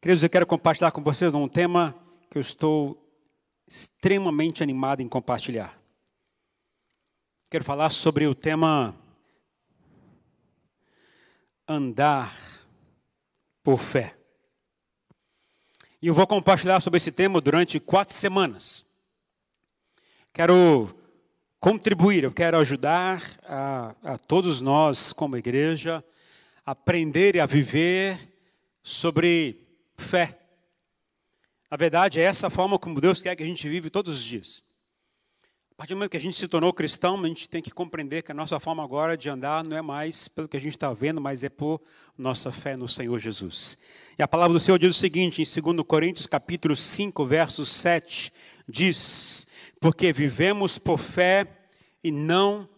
Queridos, eu quero compartilhar com vocês um tema que eu estou extremamente animado em compartilhar. Quero falar sobre o tema andar por fé. E eu vou compartilhar sobre esse tema durante quatro semanas. Quero contribuir, eu quero ajudar a, a todos nós, como igreja, a aprender e a viver sobre fé. Na verdade, é essa forma como Deus quer que a gente vive todos os dias. A partir do momento que a gente se tornou cristão, a gente tem que compreender que a nossa forma agora de andar não é mais pelo que a gente está vendo, mas é por nossa fé no Senhor Jesus. E a palavra do Senhor diz o seguinte, em 2 Coríntios capítulo 5, verso 7, diz, porque vivemos por fé e não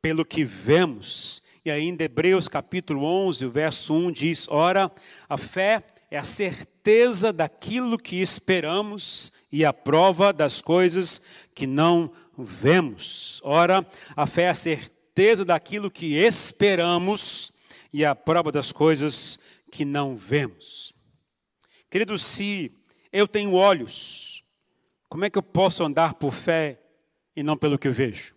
pelo que vemos. E ainda Hebreus capítulo 11, o verso 1 diz, ora, a fé é a certeza daquilo que esperamos e a prova das coisas que não vemos. Ora, a fé é a certeza daquilo que esperamos e a prova das coisas que não vemos. Querido, se eu tenho olhos, como é que eu posso andar por fé e não pelo que eu vejo?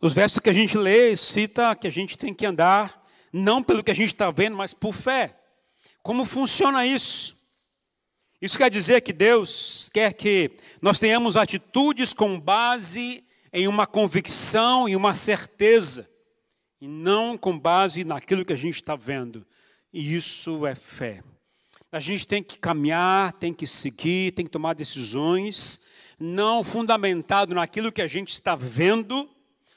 Os versos que a gente lê cita que a gente tem que andar não pelo que a gente está vendo, mas por fé. Como funciona isso? Isso quer dizer que Deus quer que nós tenhamos atitudes com base em uma convicção e uma certeza, e não com base naquilo que a gente está vendo. E isso é fé. A gente tem que caminhar, tem que seguir, tem que tomar decisões, não fundamentado naquilo que a gente está vendo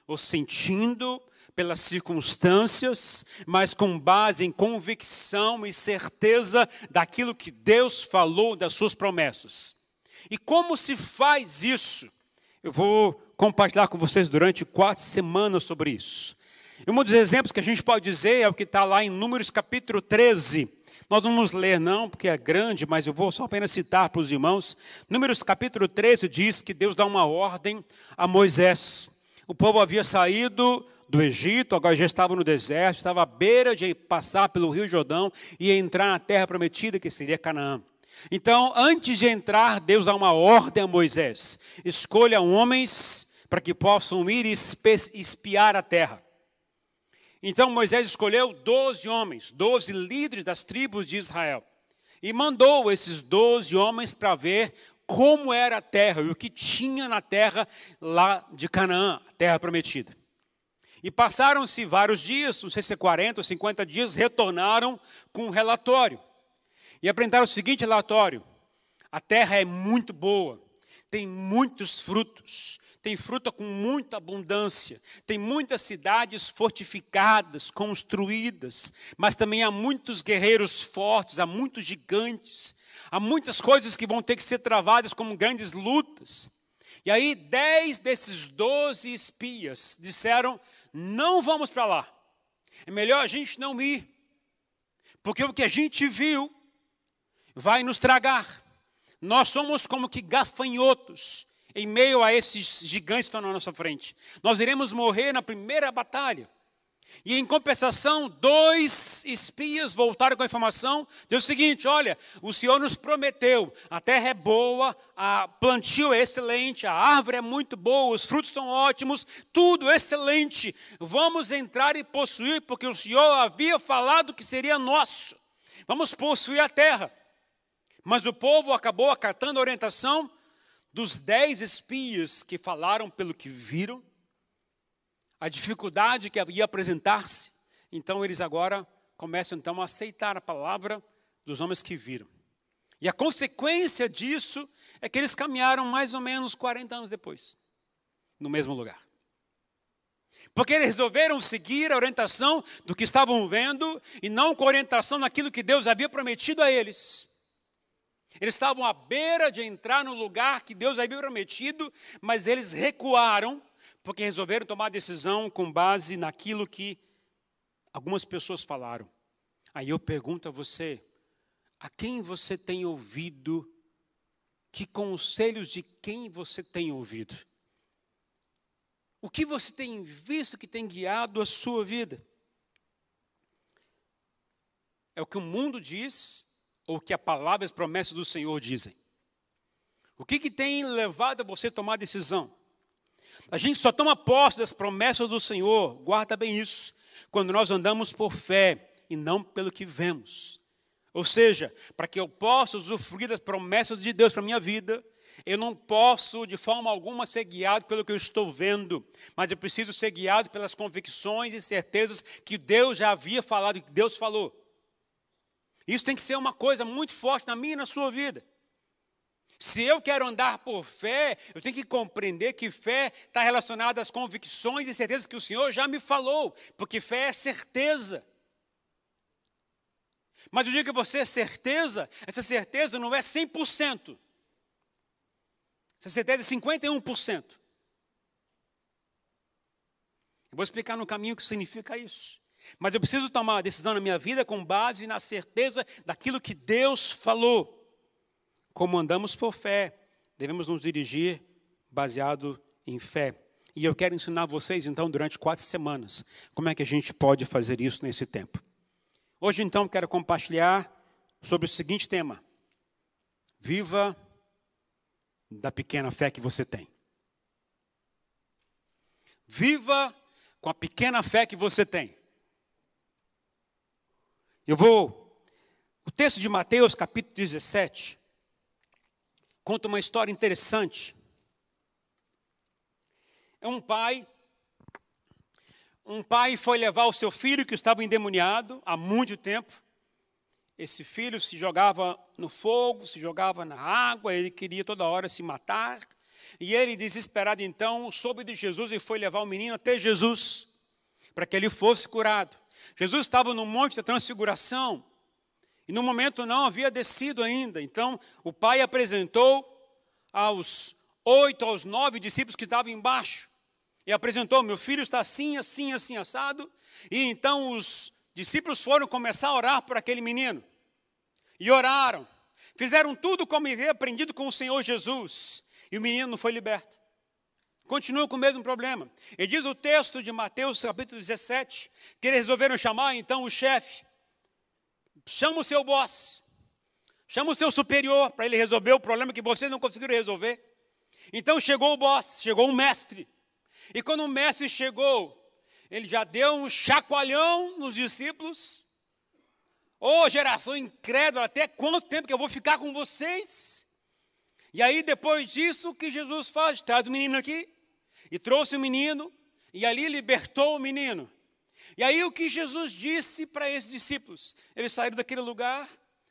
ou sentindo, pelas circunstâncias, mas com base em convicção e certeza daquilo que Deus falou das suas promessas. E como se faz isso? Eu vou compartilhar com vocês durante quatro semanas sobre isso. E um dos exemplos que a gente pode dizer é o que está lá em Números capítulo 13. Nós vamos ler, não, porque é grande, mas eu vou só apenas citar para os irmãos. Números capítulo 13 diz que Deus dá uma ordem a Moisés. O povo havia saído do Egito, agora já estava no deserto, estava à beira de passar pelo Rio Jordão e entrar na terra prometida, que seria Canaã. Então, antes de entrar, Deus dá uma ordem a Moisés: escolha homens para que possam ir e espiar a terra. Então Moisés escolheu doze homens, doze líderes das tribos de Israel, e mandou esses doze homens para ver como era a terra e o que tinha na terra lá de Canaã, a terra prometida. E passaram-se vários dias, não sei se é 40 ou 50 dias, retornaram com um relatório. E apresentaram o seguinte relatório: a terra é muito boa, tem muitos frutos, tem fruta com muita abundância, tem muitas cidades fortificadas, construídas, mas também há muitos guerreiros fortes, há muitos gigantes, há muitas coisas que vão ter que ser travadas como grandes lutas. E aí, dez desses doze espias disseram não vamos para lá. É melhor a gente não ir, porque o que a gente viu vai nos tragar. Nós somos como que gafanhotos em meio a esses gigantes que estão na nossa frente. Nós iremos morrer na primeira batalha. E em compensação, dois espias voltaram com a informação: deu o seguinte, olha, o Senhor nos prometeu, a terra é boa, a plantio é excelente, a árvore é muito boa, os frutos são ótimos, tudo excelente. Vamos entrar e possuir, porque o Senhor havia falado que seria nosso. Vamos possuir a terra. Mas o povo acabou acatando a orientação dos dez espias que falaram pelo que viram a dificuldade que ia apresentar-se. Então eles agora começam então a aceitar a palavra dos homens que viram. E a consequência disso é que eles caminharam mais ou menos 40 anos depois, no mesmo lugar. Porque eles resolveram seguir a orientação do que estavam vendo e não com a orientação naquilo que Deus havia prometido a eles. Eles estavam à beira de entrar no lugar que Deus havia prometido, mas eles recuaram porque resolveram tomar decisão com base naquilo que algumas pessoas falaram. Aí eu pergunto a você: a quem você tem ouvido? Que conselhos de quem você tem ouvido? O que você tem visto que tem guiado a sua vida? É o que o mundo diz ou o que a palavra e as promessas do Senhor dizem? O que, que tem levado você a tomar decisão? A gente só toma posse das promessas do Senhor, guarda bem isso, quando nós andamos por fé e não pelo que vemos. Ou seja, para que eu possa usufruir das promessas de Deus para a minha vida, eu não posso de forma alguma ser guiado pelo que eu estou vendo, mas eu preciso ser guiado pelas convicções e certezas que Deus já havia falado, que Deus falou. Isso tem que ser uma coisa muito forte na minha e na sua vida. Se eu quero andar por fé, eu tenho que compreender que fé está relacionada às convicções e certezas que o Senhor já me falou, porque fé é certeza. Mas eu digo que você é certeza, essa certeza não é 100%. Essa certeza é 51%. Eu vou explicar no caminho o que significa isso. Mas eu preciso tomar uma decisão na minha vida com base na certeza daquilo que Deus falou. Como andamos por fé, devemos nos dirigir baseado em fé. E eu quero ensinar vocês, então, durante quatro semanas, como é que a gente pode fazer isso nesse tempo. Hoje, então, quero compartilhar sobre o seguinte tema: Viva da pequena fé que você tem. Viva com a pequena fé que você tem. Eu vou. O texto de Mateus, capítulo 17, conta uma história interessante. É um pai. Um pai foi levar o seu filho que estava endemoniado há muito tempo. Esse filho se jogava no fogo, se jogava na água, ele queria toda hora se matar. E ele, desesperado então, soube de Jesus e foi levar o menino até Jesus, para que ele fosse curado. Jesus estava no Monte da Transfiguração, e no momento não havia descido ainda. Então o pai apresentou aos oito, aos nove discípulos que estavam embaixo. E apresentou: Meu filho está assim, assim, assim, assado. E então os discípulos foram começar a orar por aquele menino. E oraram. Fizeram tudo como havia aprendido com o Senhor Jesus. E o menino não foi liberto. Continua com o mesmo problema. E diz o texto de Mateus, capítulo 17, que eles resolveram chamar então o chefe Chama o seu boss. Chama o seu superior para ele resolver o problema que vocês não conseguiram resolver. Então chegou o boss, chegou o mestre. E quando o mestre chegou, ele já deu um chacoalhão nos discípulos. Ô oh, geração incrédula, até quanto tempo que eu vou ficar com vocês? E aí, depois disso, o que Jesus faz? Traz o menino aqui, e trouxe o menino, e ali libertou o menino. E aí o que Jesus disse para esses discípulos? Eles saíram daquele lugar,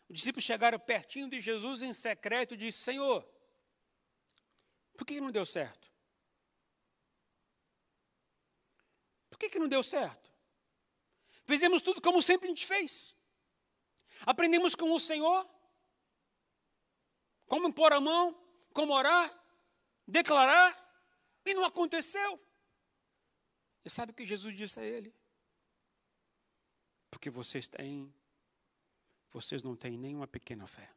os discípulos chegaram pertinho de Jesus em secreto e disse: Senhor, por que não deu certo? Por que, que não deu certo? Fizemos tudo como sempre a gente fez. Aprendemos com o Senhor, como pôr a mão, como orar, declarar, e não aconteceu. E sabe o que Jesus disse a ele? Porque vocês têm, vocês não têm nenhuma pequena fé.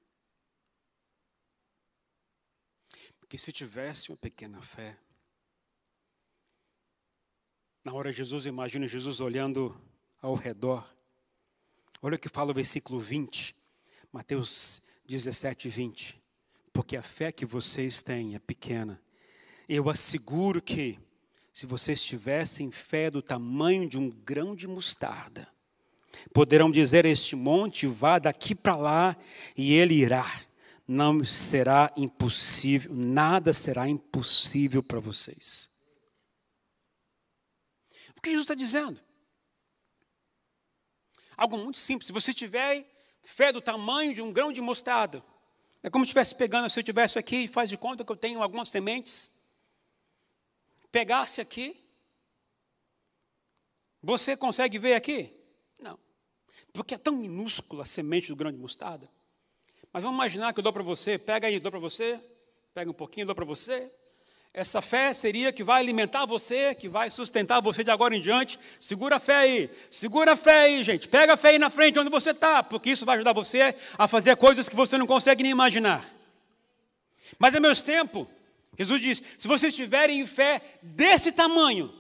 Porque se tivesse uma pequena fé, na hora Jesus, imagina Jesus olhando ao redor. Olha o que fala o versículo 20, Mateus 17, 20. Porque a fé que vocês têm é pequena. Eu asseguro que, se vocês tivessem fé do tamanho de um grão de mostarda, Poderão dizer a este monte: vá daqui para lá, e ele irá. Não será impossível, nada será impossível para vocês. O que Jesus está dizendo? Algo muito simples. Se você tiver fé do tamanho de um grão de mostarda, é como se estivesse pegando, se eu estivesse aqui e faz de conta que eu tenho algumas sementes, pegasse aqui, você consegue ver aqui? Porque é tão minúscula a semente do grão de mostarda. Mas vamos imaginar que eu dou para você, pega aí, dou para você, pega um pouquinho, dou para você. Essa fé seria que vai alimentar você, que vai sustentar você de agora em diante. Segura a fé aí, segura a fé aí, gente. Pega a fé aí na frente onde você está, porque isso vai ajudar você a fazer coisas que você não consegue nem imaginar. Mas ao mesmo tempo, Jesus diz: se vocês tiverem fé desse tamanho,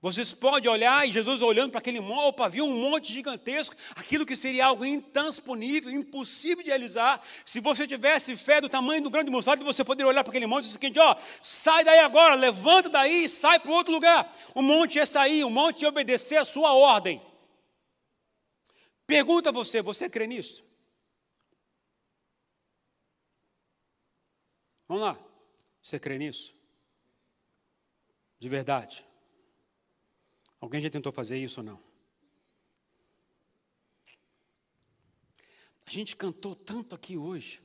Vocês podem olhar e Jesus olhando para aquele monte, opa, viu um monte gigantesco, aquilo que seria algo intransponível, impossível de realizar. Se você tivesse fé do tamanho do grande mostarda, você poderia olhar para aquele monte e dizer o seguinte: ó, sai daí agora, levanta daí e sai para outro lugar. O monte ia sair, o monte ia obedecer a sua ordem. Pergunta a você: você crê nisso? Vamos lá, você crê nisso? De verdade. Alguém já tentou fazer isso ou não? A gente cantou tanto aqui hoje.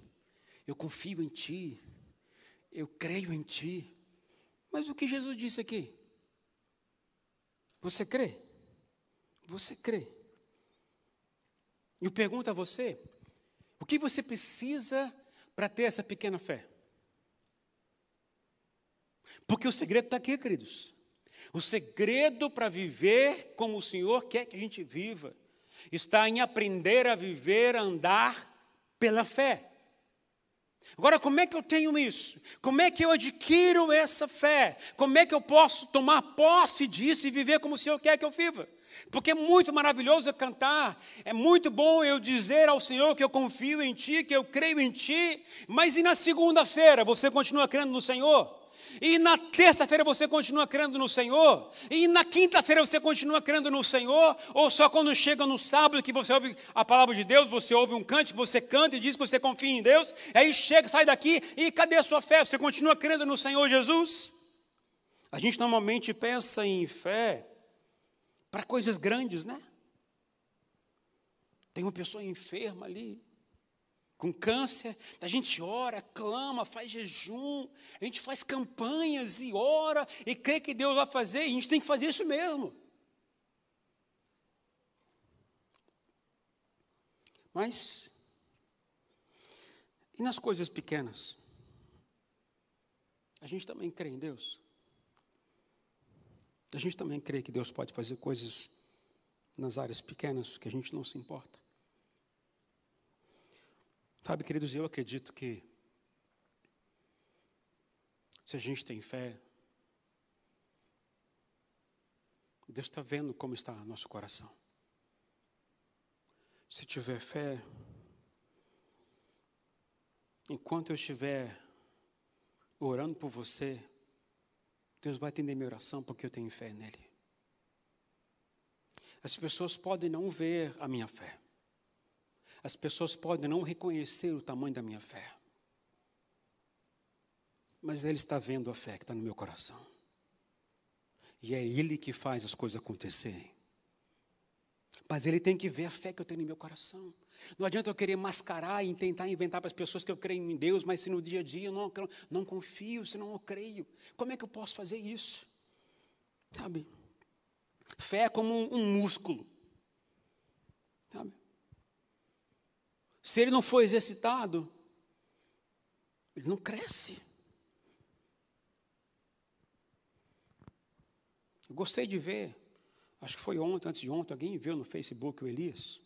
Eu confio em Ti. Eu creio em Ti. Mas o que Jesus disse aqui? Você crê? Você crê? Eu pergunto a você: o que você precisa para ter essa pequena fé? Porque o segredo está aqui, queridos. O segredo para viver como o Senhor quer que a gente viva está em aprender a viver, a andar pela fé. Agora, como é que eu tenho isso? Como é que eu adquiro essa fé? Como é que eu posso tomar posse disso e viver como o Senhor quer que eu viva? Porque é muito maravilhoso cantar, é muito bom eu dizer ao Senhor que eu confio em Ti, que eu creio em Ti, mas e na segunda-feira você continua crendo no Senhor? E na terça-feira você continua crendo no Senhor? E na quinta-feira você continua crendo no Senhor? Ou só quando chega no sábado que você ouve a palavra de Deus, você ouve um cântico, você canta e diz que você confia em Deus, aí chega, sai daqui e cadê a sua fé? Você continua crendo no Senhor Jesus? A gente normalmente pensa em fé para coisas grandes, né? Tem uma pessoa enferma ali, com câncer, a gente ora, clama, faz jejum, a gente faz campanhas e ora e crê que Deus vai fazer, e a gente tem que fazer isso mesmo. Mas, e nas coisas pequenas? A gente também crê em Deus? A gente também crê que Deus pode fazer coisas nas áreas pequenas que a gente não se importa? Sabe, queridos, eu acredito que se a gente tem fé, Deus está vendo como está nosso coração. Se tiver fé, enquanto eu estiver orando por você, Deus vai atender minha oração porque eu tenho fé nele. As pessoas podem não ver a minha fé. As pessoas podem não reconhecer o tamanho da minha fé. Mas Ele está vendo a fé que está no meu coração. E é Ele que faz as coisas acontecerem. Mas Ele tem que ver a fé que eu tenho no meu coração. Não adianta eu querer mascarar e tentar inventar para as pessoas que eu creio em Deus, mas se no dia a dia eu não, não confio, se não eu creio, como é que eu posso fazer isso? Sabe? Fé é como um, um músculo. Sabe? Se ele não for exercitado, ele não cresce. Eu gostei de ver, acho que foi ontem, antes de ontem, alguém viu no Facebook o Elias.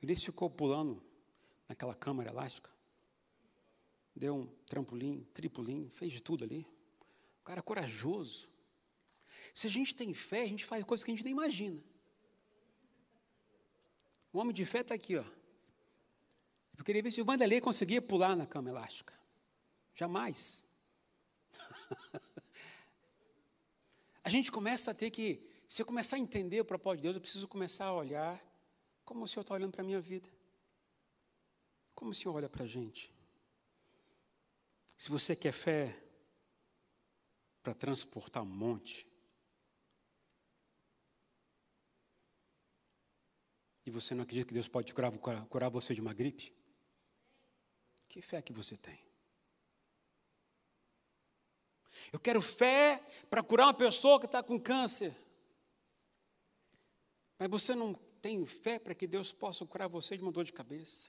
O Elias ficou pulando naquela câmara elástica. Deu um trampolim, tripulim, fez de tudo ali. O cara corajoso. Se a gente tem fé, a gente faz coisas que a gente nem imagina. O homem de fé está aqui, ó. Eu queria ver se o Vanderlei conseguia pular na cama elástica. Jamais. a gente começa a ter que, se eu começar a entender o propósito de Deus, eu preciso começar a olhar como o Senhor está olhando para a minha vida. Como o Senhor olha para a gente. Se você quer fé para transportar um monte, E você não acredita que Deus pode curar, curar você de uma gripe? Que fé que você tem? Eu quero fé para curar uma pessoa que está com câncer. Mas você não tem fé para que Deus possa curar você de uma dor de cabeça.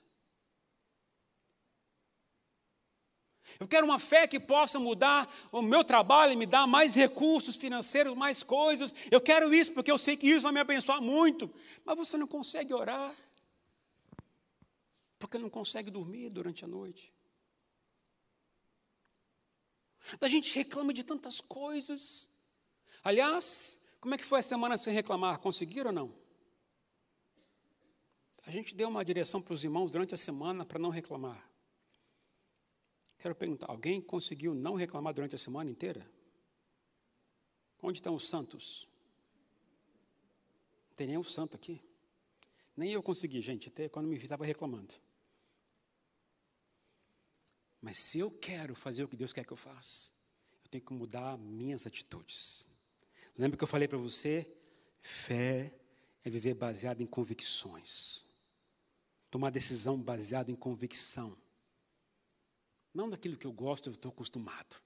Eu quero uma fé que possa mudar o meu trabalho e me dar mais recursos financeiros, mais coisas. Eu quero isso porque eu sei que isso vai me abençoar muito. Mas você não consegue orar. Porque não consegue dormir durante a noite. A gente reclama de tantas coisas. Aliás, como é que foi a semana sem reclamar? Conseguiram ou não? A gente deu uma direção para os irmãos durante a semana para não reclamar. Quero perguntar: alguém conseguiu não reclamar durante a semana inteira? Onde estão os santos? Não tem nenhum santo aqui. Nem eu consegui, gente, até quando me estava reclamando. Mas se eu quero fazer o que Deus quer que eu faça, eu tenho que mudar minhas atitudes. Lembra que eu falei para você? Fé é viver baseado em convicções. Tomar decisão baseada em convicção. Não daquilo que eu gosto, eu estou acostumado.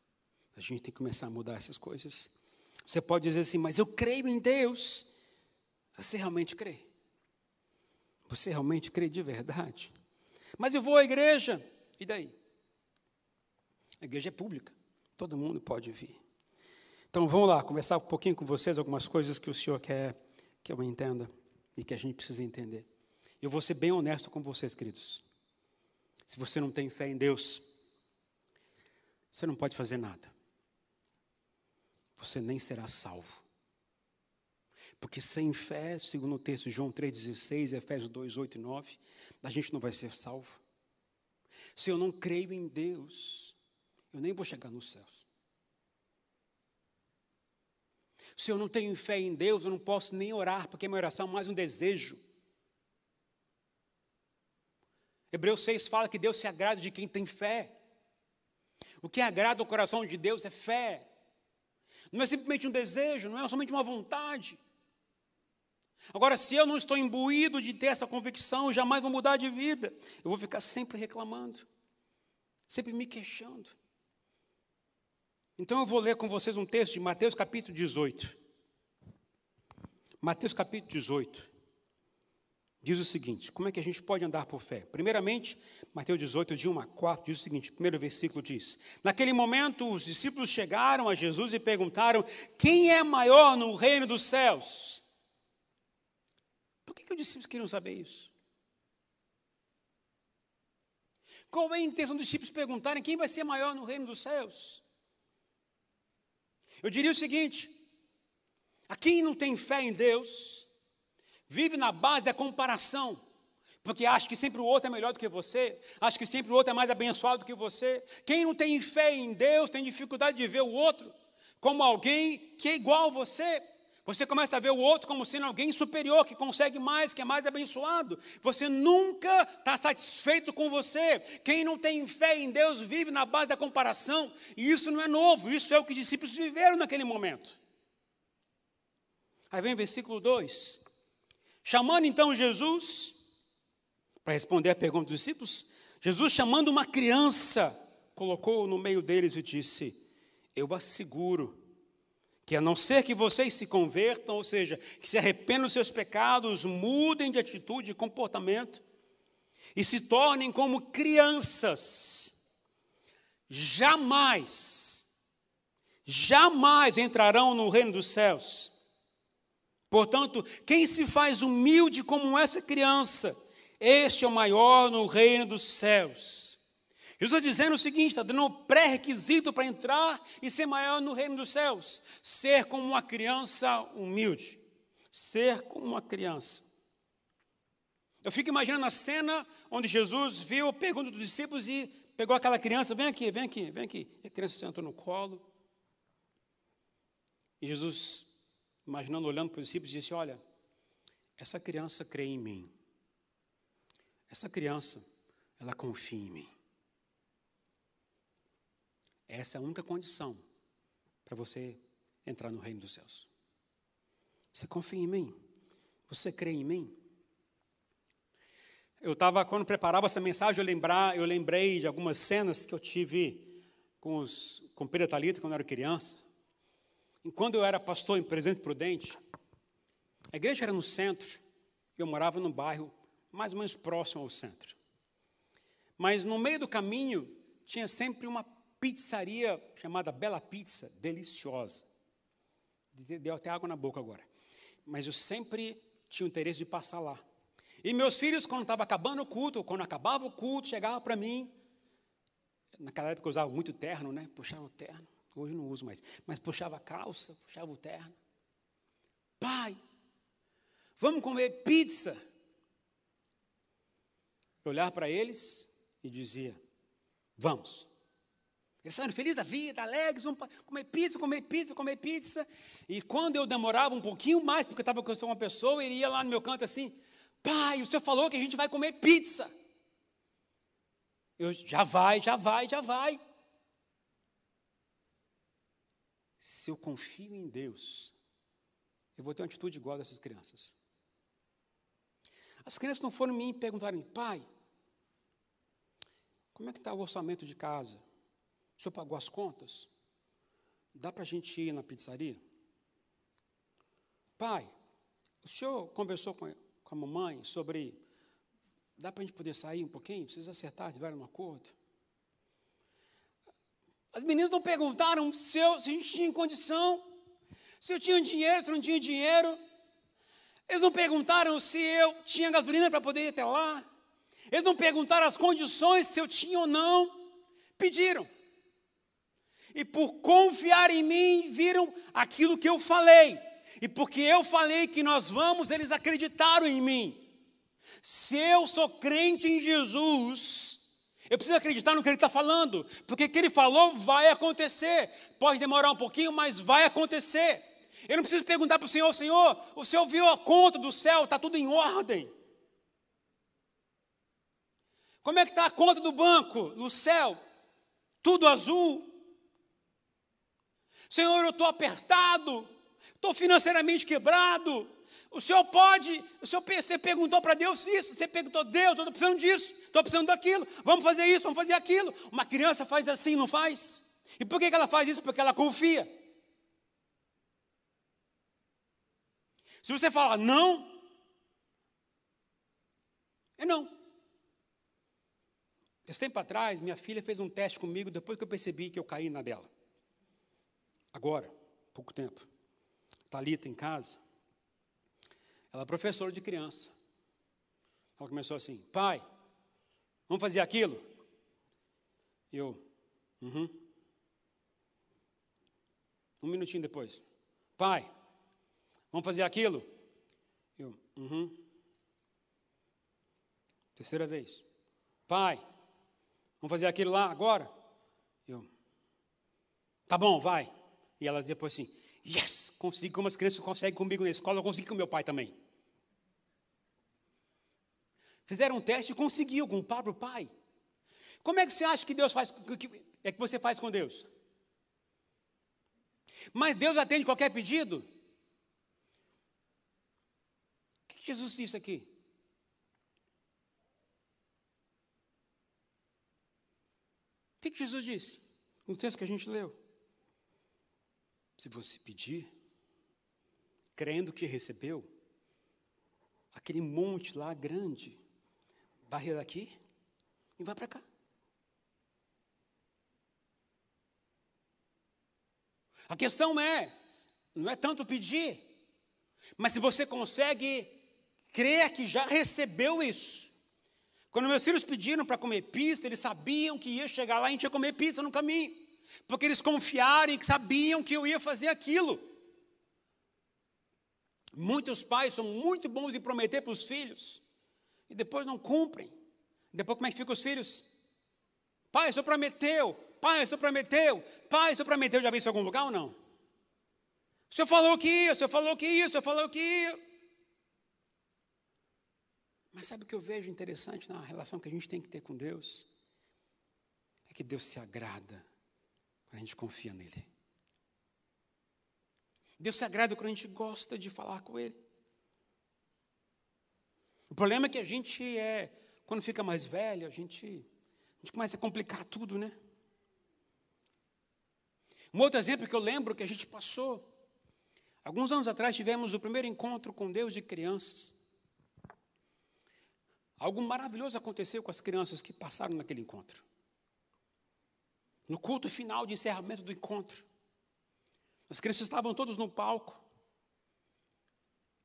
A gente tem que começar a mudar essas coisas. Você pode dizer assim, mas eu creio em Deus. Você realmente crê? Você realmente crê de verdade? Mas eu vou à igreja. E daí? A igreja é pública. Todo mundo pode vir. Então vamos lá, conversar um pouquinho com vocês algumas coisas que o Senhor quer que eu entenda e que a gente precisa entender. Eu vou ser bem honesto com vocês, queridos. Se você não tem fé em Deus, você não pode fazer nada. Você nem será salvo. Porque sem fé, segundo o texto de João 3,16, Efésios 2, 8 e 9, a gente não vai ser salvo. Se eu não creio em Deus, eu nem vou chegar nos céus. Se eu não tenho fé em Deus, eu não posso nem orar, porque minha oração é mais um desejo. Hebreus 6 fala que Deus se agrada de quem tem fé. O que agrada o coração de Deus é fé. Não é simplesmente um desejo, não é somente uma vontade. Agora, se eu não estou imbuído de ter essa convicção, jamais vou mudar de vida. Eu vou ficar sempre reclamando, sempre me queixando. Então eu vou ler com vocês um texto de Mateus capítulo 18. Mateus capítulo 18. Diz o seguinte: como é que a gente pode andar por fé? Primeiramente, Mateus 18, de 1 a 4, diz o seguinte: primeiro versículo diz: Naquele momento, os discípulos chegaram a Jesus e perguntaram: Quem é maior no reino dos céus? Por que, que os discípulos queriam saber isso? Qual é a intenção dos discípulos perguntarem quem vai ser maior no reino dos céus? Eu diria o seguinte: a quem não tem fé em Deus, vive na base da comparação, porque acha que sempre o outro é melhor do que você, acha que sempre o outro é mais abençoado do que você. Quem não tem fé em Deus tem dificuldade de ver o outro como alguém que é igual a você. Você começa a ver o outro como sendo alguém superior, que consegue mais, que é mais abençoado. Você nunca está satisfeito com você. Quem não tem fé em Deus vive na base da comparação. E isso não é novo, isso é o que os discípulos viveram naquele momento. Aí vem o versículo 2. Chamando então Jesus, para responder a pergunta dos discípulos, Jesus chamando uma criança, colocou no meio deles e disse: Eu asseguro que a não ser que vocês se convertam, ou seja, que se arrependam dos seus pecados, mudem de atitude e comportamento e se tornem como crianças, jamais, jamais entrarão no reino dos céus. Portanto, quem se faz humilde como essa criança, este é o maior no reino dos céus. Jesus está dizendo o seguinte: está dando um pré-requisito para entrar e ser maior no reino dos céus: ser como uma criança humilde. Ser como uma criança. Eu fico imaginando a cena onde Jesus viu a pergunta dos discípulos e pegou aquela criança: vem aqui, vem aqui, vem aqui. E a criança sentou no colo. E Jesus, imaginando, olhando para os discípulos, disse: Olha, essa criança crê em mim. Essa criança, ela confia em mim. Essa é a única condição para você entrar no reino dos céus. Você confia em mim? Você crê em mim? Eu estava, quando preparava essa mensagem, eu, lembrar, eu lembrei de algumas cenas que eu tive com, os, com Pedro Talita quando eu era criança. Quando eu era pastor em Presidente Prudente, a igreja era no centro, e eu morava num bairro mais ou menos próximo ao centro. Mas no meio do caminho tinha sempre uma pizzaria chamada Bela Pizza, deliciosa. Deu até água na boca agora. Mas eu sempre tinha o interesse de passar lá. E meus filhos, quando estava acabando o culto, quando acabava o culto, chegavam para mim. Naquela época eu usava muito terno, né? Puxava o terno. Hoje não uso mais, mas puxava a calça, puxava o terno. Pai, vamos comer pizza. Eu olhar para eles e dizia: Vamos. Eles saíram felizes da vida, alegres, vamos comer pizza, comer pizza, comer pizza. E quando eu demorava um pouquinho mais, porque estava com uma pessoa, ele ia lá no meu canto assim: Pai, o senhor falou que a gente vai comer pizza. Eu, já vai, já vai, já vai. Se eu confio em Deus, eu vou ter uma atitude igual dessas crianças. As crianças não foram me perguntarem, pai, como é que está o orçamento de casa? O senhor pagou as contas? Dá para a gente ir na pizzaria? Pai, o senhor conversou com, a mamãe sobre. Dá para a gente poder sair um pouquinho? Vocês acertaram, tiveram um acordo? As meninas não perguntaram se, eu, se a gente tinha condição, se eu tinha dinheiro, se eu não tinha dinheiro. Eles não perguntaram se eu tinha gasolina para poder ir até lá. Eles não perguntaram as condições, se eu tinha ou não. Pediram. E por confiar em mim, viram aquilo que eu falei. E porque eu falei que nós vamos, eles acreditaram em mim. Se eu sou crente em Jesus, eu preciso acreditar no que ele está falando, porque o que ele falou vai acontecer. Pode demorar um pouquinho, mas vai acontecer. Eu não preciso perguntar para o Senhor, Senhor, o Senhor viu a conta do céu, está tudo em ordem. Como é que está a conta do banco no céu? Tudo azul. Senhor, eu estou apertado, estou financeiramente quebrado. O Senhor pode, o Senhor você perguntou para Deus isso, você perguntou, Deus, estou precisando disso, estou precisando daquilo, vamos fazer isso, vamos fazer aquilo. Uma criança faz assim, não faz? E por que ela faz isso? Porque ela confia. Se você falar não, é não. Esse tempo atrás, minha filha fez um teste comigo depois que eu percebi que eu caí na dela. Agora, pouco tempo. Talita em casa. Ela é professora de criança. Ela começou assim: pai, vamos fazer aquilo? E eu, uhum. Um minutinho depois, pai, vamos fazer aquilo? Eu, uhum. Terceira vez, pai, Vamos fazer aquilo lá agora? Eu, tá bom, vai. E elas depois assim, yes, consegui como as crianças conseguem comigo na escola, eu consegui com meu pai também. Fizeram um teste e conseguiu com o próprio pai. Como é que você acha que Deus faz, que é que você faz com Deus? Mas Deus atende qualquer pedido? O que Jesus disse aqui? que, que Jesus disse? No texto que a gente leu. Se você pedir, crendo que recebeu, aquele monte lá grande, varre daqui e vai para cá. A questão é, não é tanto pedir, mas se você consegue crer que já recebeu isso, quando meus filhos pediram para comer pizza, eles sabiam que ia chegar lá e a gente ia comer pizza no caminho. Porque eles confiaram e sabiam que eu ia fazer aquilo. Muitos pais são muito bons em prometer para os filhos e depois não cumprem. Depois como é que ficam os filhos? Pai, o senhor prometeu. Pai, o senhor prometeu. Pai, o senhor prometeu. Já viu isso em algum lugar ou não? O senhor falou que ia, o senhor falou que ia, o senhor falou que ia. Mas sabe o que eu vejo interessante na relação que a gente tem que ter com Deus? É que Deus se agrada quando a gente confia nele. Deus se agrada quando a gente gosta de falar com Ele. O problema é que a gente é, quando fica mais velho, a gente, a gente começa a complicar tudo, né? Um outro exemplo que eu lembro que a gente passou, alguns anos atrás tivemos o primeiro encontro com Deus de crianças. Algo maravilhoso aconteceu com as crianças que passaram naquele encontro. No culto final de encerramento do encontro, as crianças estavam todas no palco.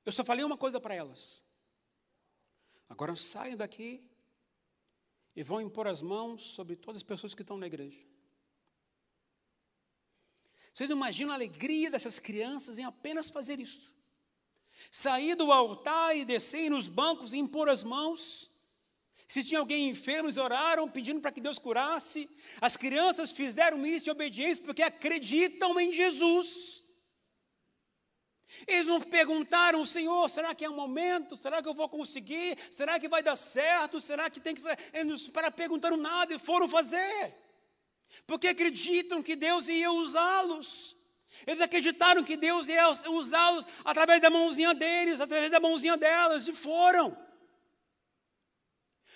Eu só falei uma coisa para elas. Agora saiam daqui e vão impor as mãos sobre todas as pessoas que estão na igreja. Vocês não imaginam a alegria dessas crianças em apenas fazer isso? Sair do altar e descer nos bancos e impor as mãos. Se tinha alguém enfermo, eles oraram pedindo para que Deus curasse. As crianças fizeram isso em obediência porque acreditam em Jesus. Eles não perguntaram, Senhor, será que é um momento? Será que eu vou conseguir? Será que vai dar certo? Será que tem que fazer? Eles para perguntaram nada e foram fazer. Porque acreditam que Deus ia usá-los. Eles acreditaram que Deus ia usá-los através da mãozinha deles, através da mãozinha delas, e foram.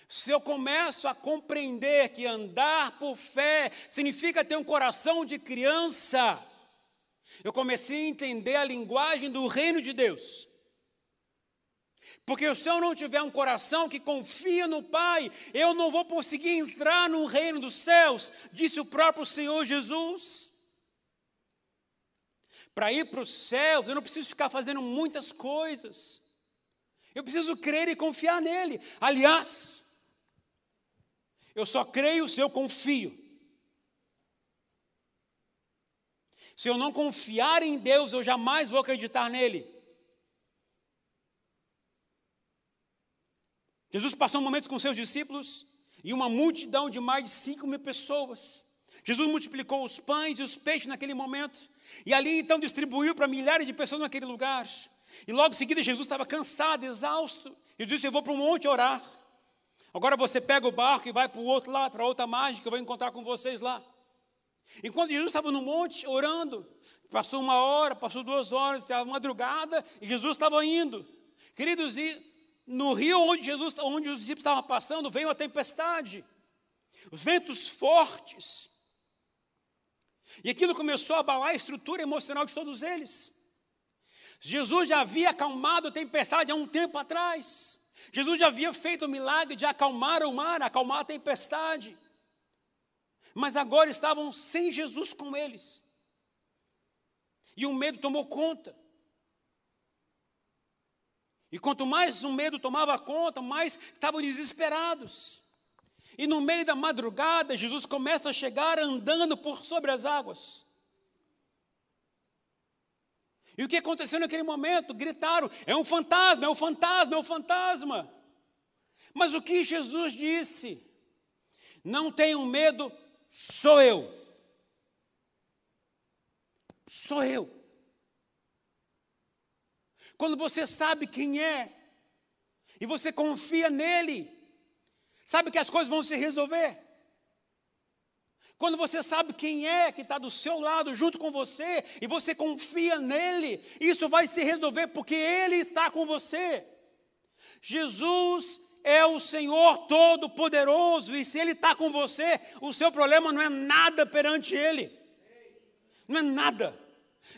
Se eu começo a compreender que andar por fé significa ter um coração de criança, eu comecei a entender a linguagem do reino de Deus. Porque se eu não tiver um coração que confia no Pai, eu não vou conseguir entrar no reino dos céus, disse o próprio Senhor Jesus. Para ir para os céus, eu não preciso ficar fazendo muitas coisas. Eu preciso crer e confiar nele. Aliás, eu só creio se eu confio. Se eu não confiar em Deus, eu jamais vou acreditar nele. Jesus passou momentos com seus discípulos e uma multidão de mais de 5 mil pessoas. Jesus multiplicou os pães e os peixes naquele momento. E ali então distribuiu para milhares de pessoas naquele lugar. E logo em seguida Jesus estava cansado, exausto. E disse: Eu vou para um monte orar. Agora você pega o barco e vai para o outro lado, para outra margem, que eu vou encontrar com vocês lá. Enquanto Jesus estava no monte orando, passou uma hora, passou duas horas, estava madrugada e Jesus estava indo. Queridos, e no rio onde Jesus, onde os discípulos estavam passando, veio uma tempestade, ventos fortes. E aquilo começou a abalar a estrutura emocional de todos eles. Jesus já havia acalmado a tempestade há um tempo atrás. Jesus já havia feito o milagre de acalmar o mar, acalmar a tempestade mas agora estavam sem Jesus com eles. E o medo tomou conta. E quanto mais o medo tomava conta, mais estavam desesperados. E no meio da madrugada, Jesus começa a chegar andando por sobre as águas. E o que aconteceu naquele momento? Gritaram: é um fantasma, é um fantasma, é um fantasma. Mas o que Jesus disse? Não tenham medo, sou eu. Sou eu. Quando você sabe quem é, e você confia nele, sabe que as coisas vão se resolver. Quando você sabe quem é que está do seu lado, junto com você, e você confia nele, isso vai se resolver porque ele está com você. Jesus é o Senhor Todo-Poderoso, e se Ele está com você, o seu problema não é nada perante Ele, não é nada.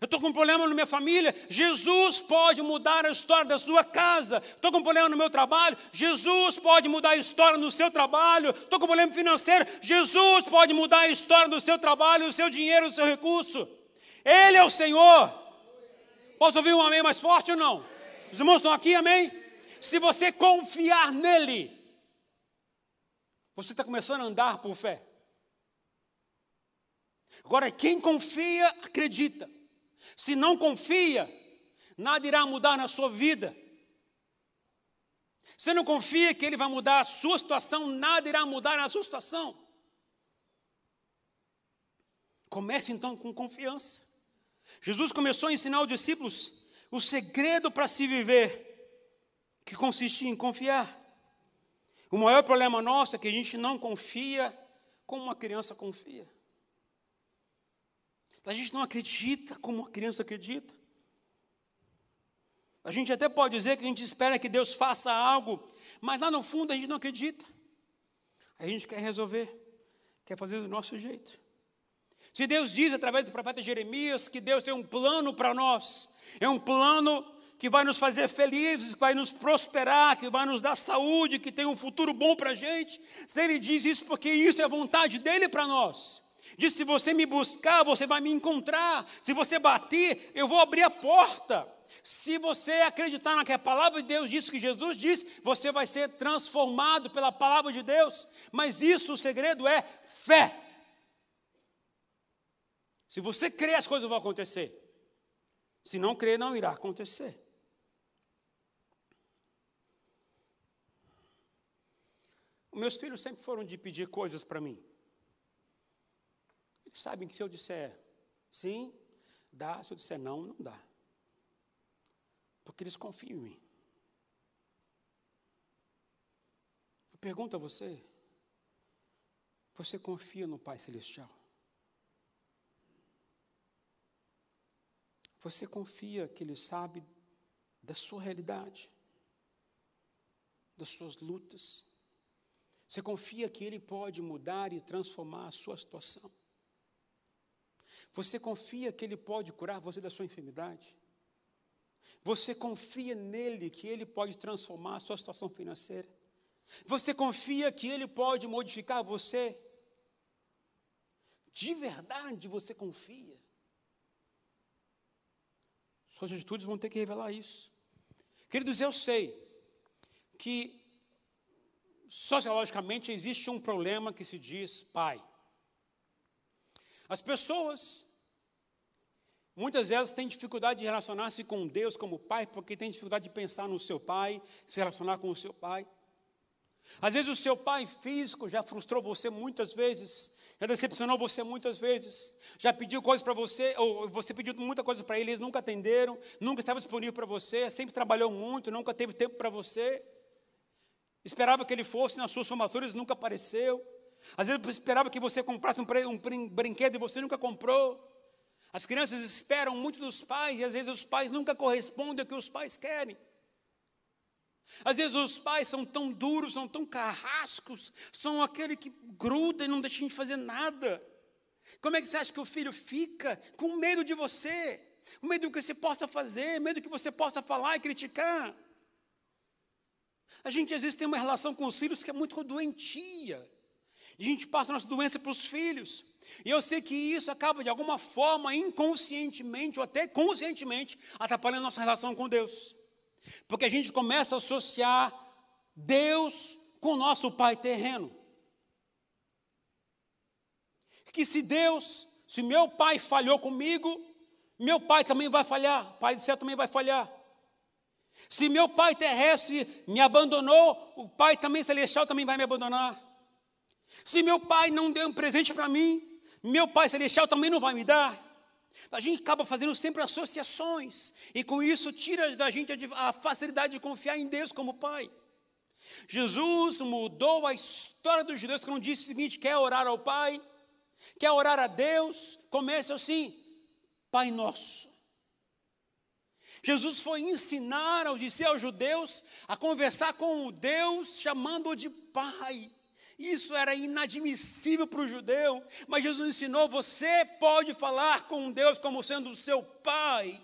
Eu estou com um problema na minha família, Jesus pode mudar a história da sua casa. Estou com um problema no meu trabalho, Jesus pode mudar a história no seu trabalho. Estou com um problema financeiro, Jesus pode mudar a história do seu trabalho, do seu dinheiro, do seu recurso. Ele é o Senhor. Posso ouvir um amém mais forte ou não? Os irmãos estão aqui, amém? Se você confiar nele, você está começando a andar por fé. Agora, quem confia, acredita. Se não confia, nada irá mudar na sua vida. Você não confia que Ele vai mudar a sua situação, nada irá mudar na sua situação. Comece então com confiança. Jesus começou a ensinar os discípulos o segredo para se viver que consiste em confiar. O maior problema nosso é que a gente não confia como uma criança confia. A gente não acredita como uma criança acredita. A gente até pode dizer que a gente espera que Deus faça algo, mas lá no fundo a gente não acredita. A gente quer resolver, quer fazer do nosso jeito. Se Deus diz através do profeta Jeremias que Deus tem um plano para nós, é um plano que vai nos fazer felizes, que vai nos prosperar, que vai nos dar saúde, que tem um futuro bom para a gente. Se ele diz isso porque isso é vontade dele para nós. Diz: se você me buscar, você vai me encontrar. Se você bater, eu vou abrir a porta. Se você acreditar na que a palavra de Deus diz que Jesus diz, você vai ser transformado pela palavra de Deus. Mas isso, o segredo é fé. Se você crê, as coisas vão acontecer. Se não crer, não irá acontecer. Meus filhos sempre foram de pedir coisas para mim. Eles sabem que se eu disser sim, dá, se eu disser não, não dá. Porque eles confiam em mim. Eu pergunto a você: você confia no Pai Celestial? Você confia que Ele sabe da sua realidade, das suas lutas? Você confia que Ele pode mudar e transformar a sua situação? Você confia que Ele pode curar você da sua enfermidade? Você confia nele que Ele pode transformar a sua situação financeira? Você confia que Ele pode modificar você? De verdade você confia? Suas atitudes vão ter que revelar isso. Queridos, eu sei que sociologicamente existe um problema que se diz pai. As pessoas, muitas vezes, têm dificuldade de relacionar-se com Deus como pai, porque têm dificuldade de pensar no seu pai, se relacionar com o seu pai. Às vezes, o seu pai físico já frustrou você muitas vezes, já decepcionou você muitas vezes, já pediu coisas para você, ou você pediu muita coisa para ele, eles nunca atenderam, nunca estava disponível para você, sempre trabalhou muito, nunca teve tempo para você. Esperava que ele fosse nas suas formaturas, nunca apareceu. Às vezes esperava que você comprasse um, um brinquedo e você nunca comprou. As crianças esperam muito dos pais e às vezes os pais nunca correspondem ao que os pais querem. Às vezes os pais são tão duros, são tão carrascos, são aquele que gruda e não deixa de fazer nada. Como é que você acha que o filho fica com medo de você? Com medo do que você possa fazer, medo do que você possa falar e criticar. A gente às vezes tem uma relação com os filhos que é muito doentia. E a gente passa a nossa doença para os filhos. E eu sei que isso acaba de alguma forma, inconscientemente ou até conscientemente, atrapalhando nossa relação com Deus. Porque a gente começa a associar Deus com o nosso pai terreno. Que se Deus, se meu pai falhou comigo, meu pai também vai falhar, o pai do céu também vai falhar. Se meu pai terrestre me abandonou, o pai também celestial também vai me abandonar. Se meu pai não deu um presente para mim, meu pai celestial também não vai me dar. A gente acaba fazendo sempre associações, e com isso tira da gente a facilidade de confiar em Deus como Pai. Jesus mudou a história dos judeus quando disse o seguinte: quer orar ao Pai, quer orar a Deus, comece assim, Pai Nosso. Jesus foi ensinar aos aos judeus a conversar com o Deus chamando-o de Pai. Isso era inadmissível para o judeu, mas Jesus ensinou: você pode falar com Deus como sendo o seu pai.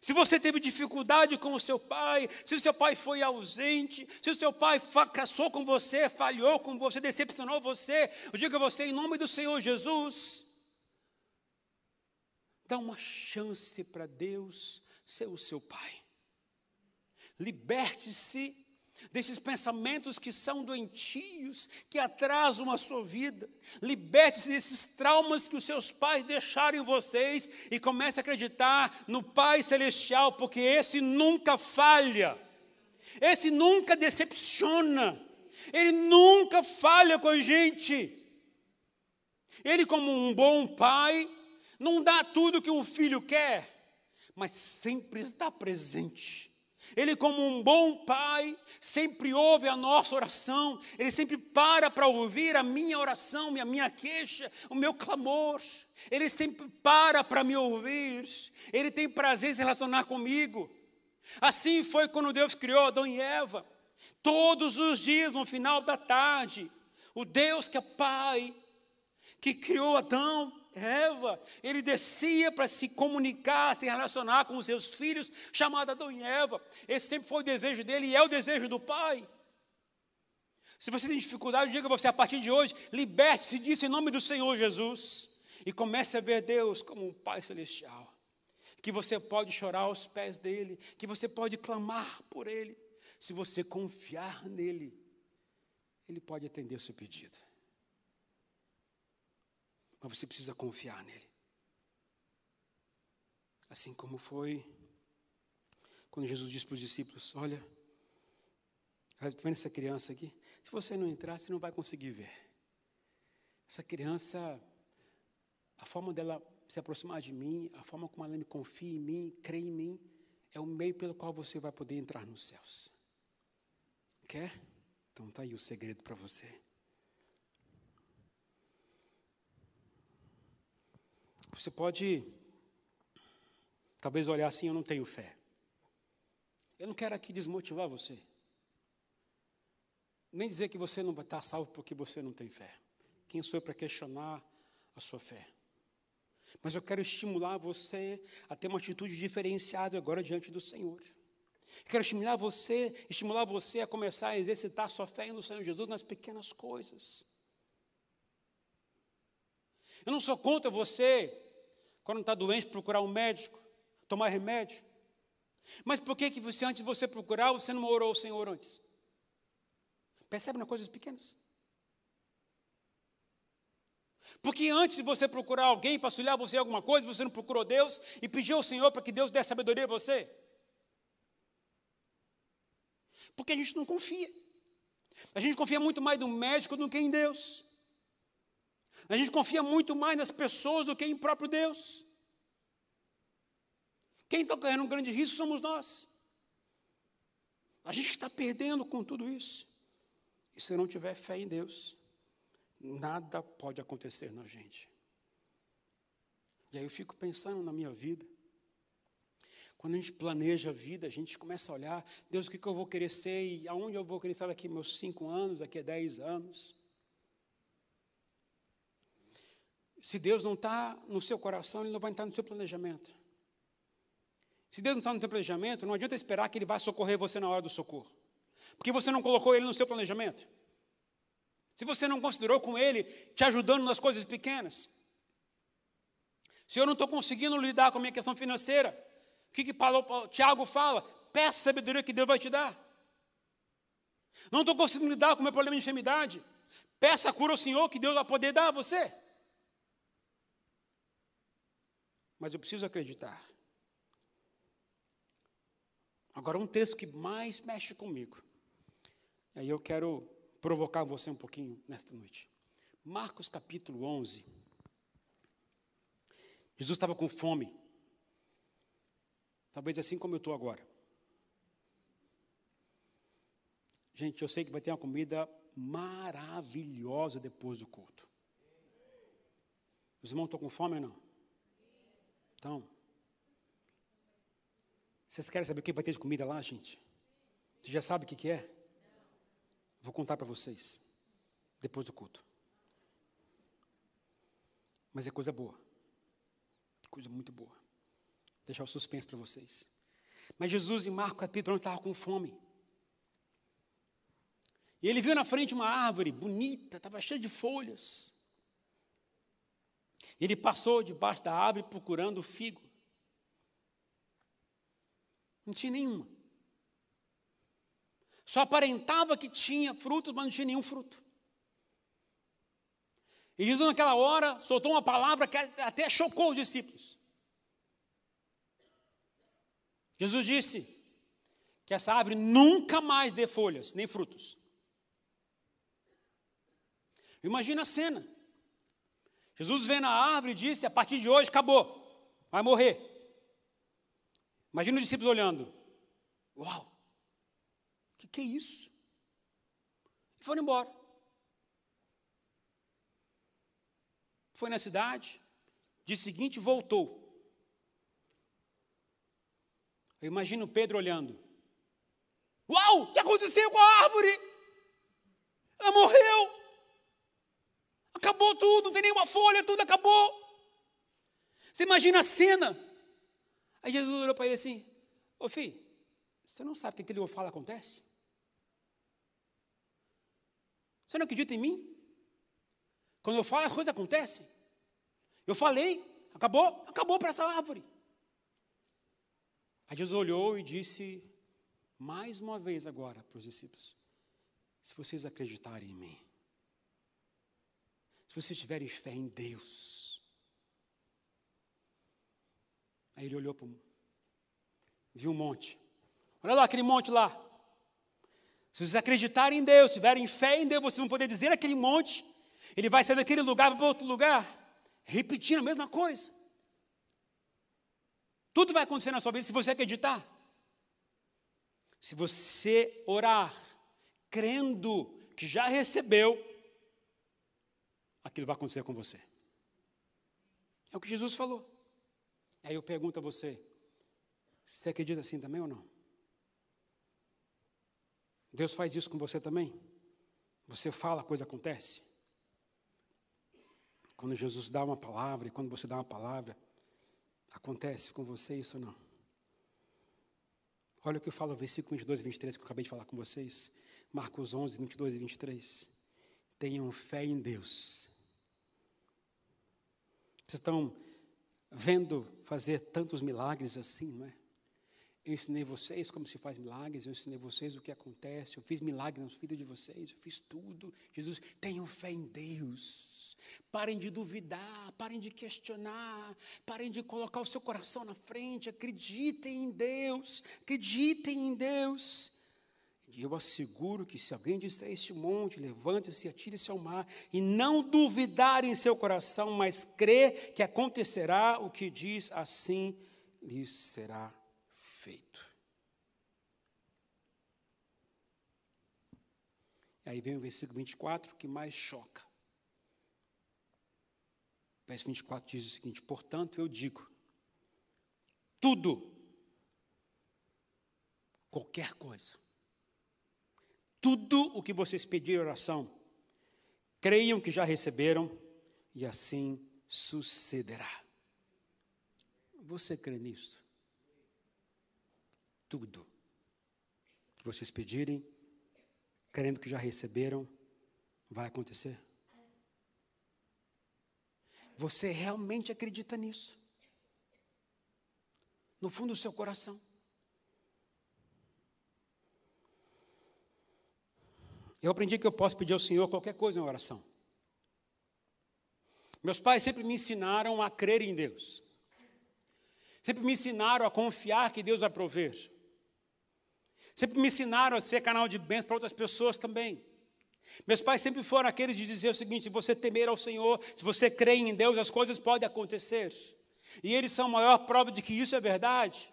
Se você teve dificuldade com o seu pai, se o seu pai foi ausente, se o seu pai fracassou com você, falhou com você, decepcionou você, eu digo a você, em nome do Senhor Jesus, dá uma chance para Deus ser o seu pai. Liberte-se desses pensamentos que são doentios, que atrasam a sua vida. Liberte-se desses traumas que os seus pais deixaram em vocês e comece a acreditar no Pai Celestial, porque esse nunca falha, esse nunca decepciona, ele nunca falha com a gente. Ele, como um bom pai, não dá tudo que um filho quer, mas sempre está presente ele, como um bom pai, sempre ouve a nossa oração, ele sempre para para ouvir a minha oração, a minha queixa, o meu clamor. Ele sempre para para me ouvir, ele tem prazer em se relacionar comigo. Assim foi quando Deus criou Adão e Eva. Todos os dias, no final da tarde, o Deus que é Pai, que criou Adão, Eva, ele descia para se comunicar, se relacionar com os seus filhos, chamada Adão e Eva. Esse sempre foi o desejo dele e é o desejo do Pai. Se você tem dificuldade, diga você a partir de hoje, liberte-se disso em nome do Senhor Jesus e comece a ver Deus como um Pai celestial. Que você pode chorar aos pés dele, que você pode clamar por ele. Se você confiar nele, ele pode atender o seu pedido mas você precisa confiar nele. Assim como foi quando Jesus disse para os discípulos: Olha, está vendo essa criança aqui? Se você não entrar, você não vai conseguir ver. Essa criança, a forma dela se aproximar de mim, a forma como ela me confia em mim, crê em mim, é o meio pelo qual você vai poder entrar nos céus. Quer? Então está aí o segredo para você. Você pode, talvez, olhar assim: eu não tenho fé. Eu não quero aqui desmotivar você. Nem dizer que você não vai estar salvo porque você não tem fé. Quem sou eu para questionar a sua fé? Mas eu quero estimular você a ter uma atitude diferenciada agora diante do Senhor. quero estimular você, estimular você a começar a exercitar sua fé no Senhor Jesus nas pequenas coisas. Eu não sou contra você, quando está doente, procurar um médico, tomar remédio. Mas por que, que você, antes de você procurar, você não orou ao Senhor antes? Percebe nas coisas pequenas? Porque antes de você procurar alguém para auxiliar você em alguma coisa, você não procurou Deus e pediu ao Senhor para que Deus dê sabedoria a você? Porque a gente não confia. A gente confia muito mais no médico do que em Deus. A gente confia muito mais nas pessoas do que em próprio Deus. Quem está correndo um grande risco somos nós. A gente está perdendo com tudo isso. E se não tiver fé em Deus, nada pode acontecer na gente. E aí eu fico pensando na minha vida. Quando a gente planeja a vida, a gente começa a olhar, Deus, o que, que eu vou querer ser e aonde eu vou querer estar daqui meus cinco anos, daqui a dez anos. Se Deus não está no seu coração, Ele não vai estar no seu planejamento. Se Deus não está no seu planejamento, não adianta esperar que Ele vá socorrer você na hora do socorro. Porque você não colocou Ele no seu planejamento. Se você não considerou com Ele te ajudando nas coisas pequenas. Se eu não estou conseguindo lidar com a minha questão financeira, o que, que Paulo, Tiago fala? Peça a sabedoria que Deus vai te dar. Não estou conseguindo lidar com o meu problema de enfermidade. Peça a cura ao Senhor que Deus vai poder dar a você. Mas eu preciso acreditar. Agora, um texto que mais mexe comigo. Aí eu quero provocar você um pouquinho nesta noite. Marcos capítulo 11. Jesus estava com fome. Talvez assim como eu estou agora. Gente, eu sei que vai ter uma comida maravilhosa depois do culto. Os irmãos estão com fome ou não? Então, vocês querem saber o que vai ter de comida lá, gente? Você já sabe o que, que é? Vou contar para vocês depois do culto. Mas é coisa boa. Coisa muito boa. Vou deixar o suspense para vocês. Mas Jesus, em Marcos capítulo 11, estava com fome. E ele viu na frente uma árvore bonita, estava cheia de folhas. Ele passou debaixo da árvore procurando figo. Não tinha nenhuma. Só aparentava que tinha frutos, mas não tinha nenhum fruto. E Jesus, naquela hora, soltou uma palavra que até chocou os discípulos. Jesus disse que essa árvore nunca mais dê folhas, nem frutos. Imagina a cena. Jesus vê na árvore e disse: a partir de hoje acabou, vai morrer. Imagina os discípulos olhando. Uau! que, que é isso? E foram embora. Foi na cidade, dia seguinte voltou. Eu imagino Pedro olhando. Uau, o que aconteceu com a árvore? Ela morreu. Acabou tudo, não tem nenhuma folha, tudo acabou. Você imagina a cena. Aí Jesus olhou para ele assim: Ô filho, você não sabe o que aquilo que eu falo acontece? Você não acredita em mim? Quando eu falo, as coisas acontecem. Eu falei, acabou, acabou para essa árvore. Aí Jesus olhou e disse, mais uma vez agora para os discípulos: se vocês acreditarem em mim, se vocês tiverem fé em Deus, Aí ele olhou para o. Viu um monte. Olha lá aquele monte lá. Se vocês acreditarem em Deus, tiverem fé em Deus, vocês vão poder dizer aquele monte. Ele vai sair daquele lugar para outro lugar, repetindo a mesma coisa. Tudo vai acontecer na sua vida se você acreditar. Se você orar, crendo que já recebeu, aquilo vai acontecer com você. É o que Jesus falou. Aí eu pergunto a você: você acredita assim também ou não? Deus faz isso com você também? Você fala, a coisa acontece? Quando Jesus dá uma palavra e quando você dá uma palavra, acontece com você isso ou não? Olha o que fala o versículo 22 e 23 que eu acabei de falar com vocês. Marcos 11, 22 e 23. Tenham fé em Deus. Vocês estão vendo fazer tantos milagres assim, não é? Eu ensinei vocês como se faz milagres, eu ensinei vocês o que acontece, eu fiz milagres nos filhos de vocês, eu fiz tudo. Jesus, tenham fé em Deus. Parem de duvidar, parem de questionar, parem de colocar o seu coração na frente, acreditem em Deus, acreditem em Deus. E eu asseguro que se alguém disser este monte, levante-se e atire-se ao mar, e não duvidar em seu coração, mas crer que acontecerá o que diz, assim lhes será feito. E aí vem o versículo 24 que mais choca. O verso 24 diz o seguinte: Portanto, eu digo, tudo, qualquer coisa, tudo o que vocês pedirem oração, creiam que já receberam, e assim sucederá. Você crê nisso? Tudo que vocês pedirem, crendo que já receberam, vai acontecer? Você realmente acredita nisso? No fundo do seu coração. Eu aprendi que eu posso pedir ao Senhor qualquer coisa em oração. Meus pais sempre me ensinaram a crer em Deus. Sempre me ensinaram a confiar que Deus vai prover. Sempre me ensinaram a ser canal de bênção para outras pessoas também. Meus pais sempre foram aqueles de dizer o seguinte: se você temer ao Senhor, se você crê em Deus, as coisas podem acontecer. E eles são a maior prova de que isso é verdade.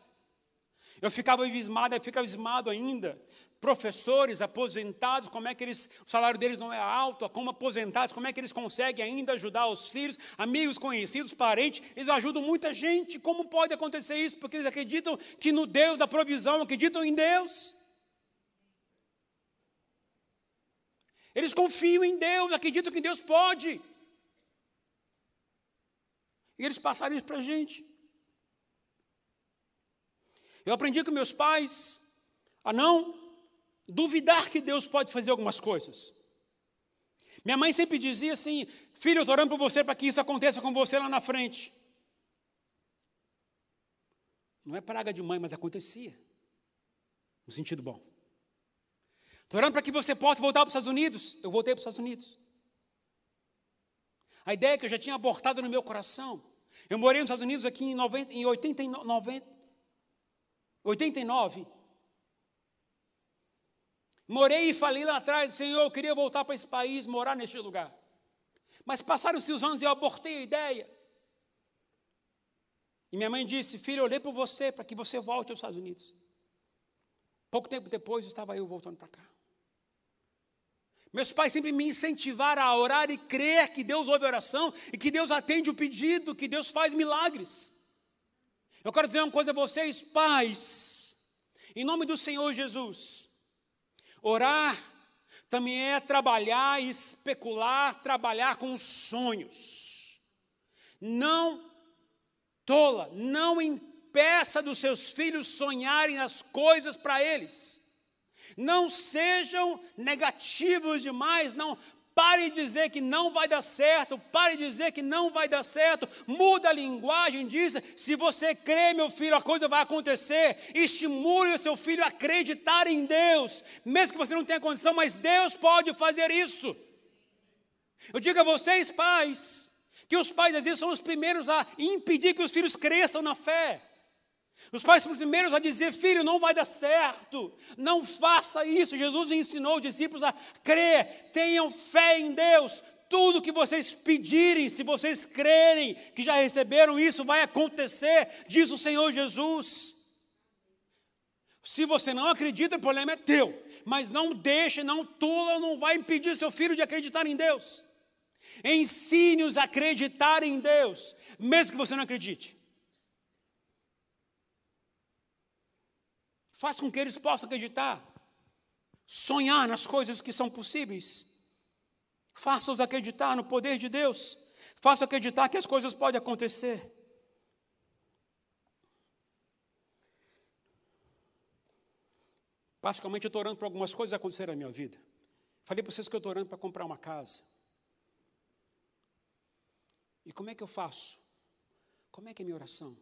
Eu ficava abismado, eu ficava abismado ainda, professores aposentados, como é que eles, o salário deles não é alto, como aposentados, como é que eles conseguem ainda ajudar os filhos, amigos, conhecidos, parentes, eles ajudam muita gente. Como pode acontecer isso? Porque eles acreditam que no Deus da provisão, acreditam em Deus. Eles confiam em Deus, acreditam que Deus pode. E eles passaram isso para a gente. Eu aprendi com meus pais a não duvidar que Deus pode fazer algumas coisas. Minha mãe sempre dizia assim: Filho, eu estou orando por você para que isso aconteça com você lá na frente. Não é praga de mãe, mas acontecia. No sentido bom. Estou orando para que você possa voltar para os Estados Unidos. Eu voltei para os Estados Unidos. A ideia que eu já tinha abortado no meu coração. Eu morei nos Estados Unidos aqui em, 90, em 89, 89 Morei e falei lá atrás, Senhor, eu queria voltar para esse país, morar neste lugar. Mas passaram-se os anos e eu abortei a ideia. E minha mãe disse: Filho, eu olhei por você para que você volte aos Estados Unidos. Pouco tempo depois estava eu voltando para cá. Meus pais sempre me incentivaram a orar e crer que Deus ouve a oração e que Deus atende o pedido, que Deus faz milagres. Eu quero dizer uma coisa a vocês, pais, em nome do Senhor Jesus. Orar também é trabalhar especular, trabalhar com sonhos. Não tola, não impeça dos seus filhos sonharem as coisas para eles. Não sejam negativos demais, não Pare de dizer que não vai dar certo, pare de dizer que não vai dar certo, muda a linguagem, diz: se você crê, meu filho, a coisa vai acontecer. Estimule o seu filho a acreditar em Deus, mesmo que você não tenha condição, mas Deus pode fazer isso. Eu digo a vocês, pais, que os pais às vezes são os primeiros a impedir que os filhos cresçam na fé. Os pais primeiros a dizer: Filho, não vai dar certo, não faça isso. Jesus ensinou os discípulos a crer, tenham fé em Deus. Tudo que vocês pedirem, se vocês crerem que já receberam isso, vai acontecer, diz o Senhor Jesus. Se você não acredita, o problema é teu. Mas não deixe, não tula, não vai impedir seu filho de acreditar em Deus. Ensine-os a acreditar em Deus, mesmo que você não acredite. Faça com que eles possam acreditar, sonhar nas coisas que são possíveis. Faça-os acreditar no poder de Deus. Faça acreditar que as coisas podem acontecer. Praticamente eu estou orando para algumas coisas acontecerem na minha vida. Falei para vocês que eu estou orando para comprar uma casa. E como é que eu faço? Como é que é minha oração?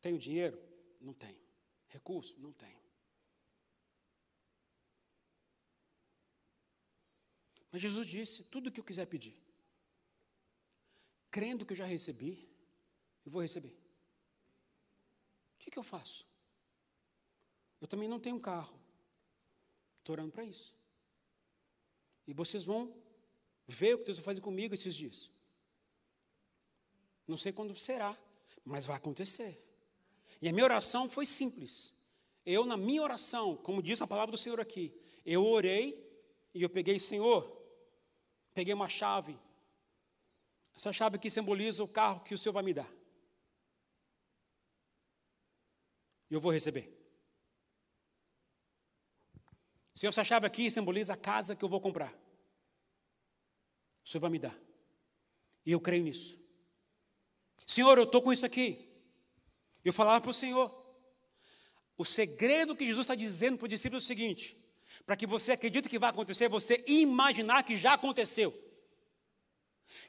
Tenho dinheiro? Não tenho. Recurso? Não tenho. Mas Jesus disse: tudo o que eu quiser pedir, crendo que eu já recebi, eu vou receber. O que, que eu faço? Eu também não tenho um carro. Estou orando para isso. E vocês vão ver o que Deus vai fazer comigo esses dias. Não sei quando será, mas vai acontecer. E a minha oração foi simples. Eu, na minha oração, como diz a palavra do Senhor aqui, eu orei e eu peguei, Senhor, peguei uma chave. Essa chave aqui simboliza o carro que o Senhor vai me dar. E eu vou receber. Senhor, essa chave aqui simboliza a casa que eu vou comprar. O Senhor vai me dar. E eu creio nisso. Senhor, eu estou com isso aqui. Eu falava para o Senhor. O segredo que Jesus está dizendo para o discípulo é o seguinte: para que você acredite que vai acontecer, você imaginar que já aconteceu.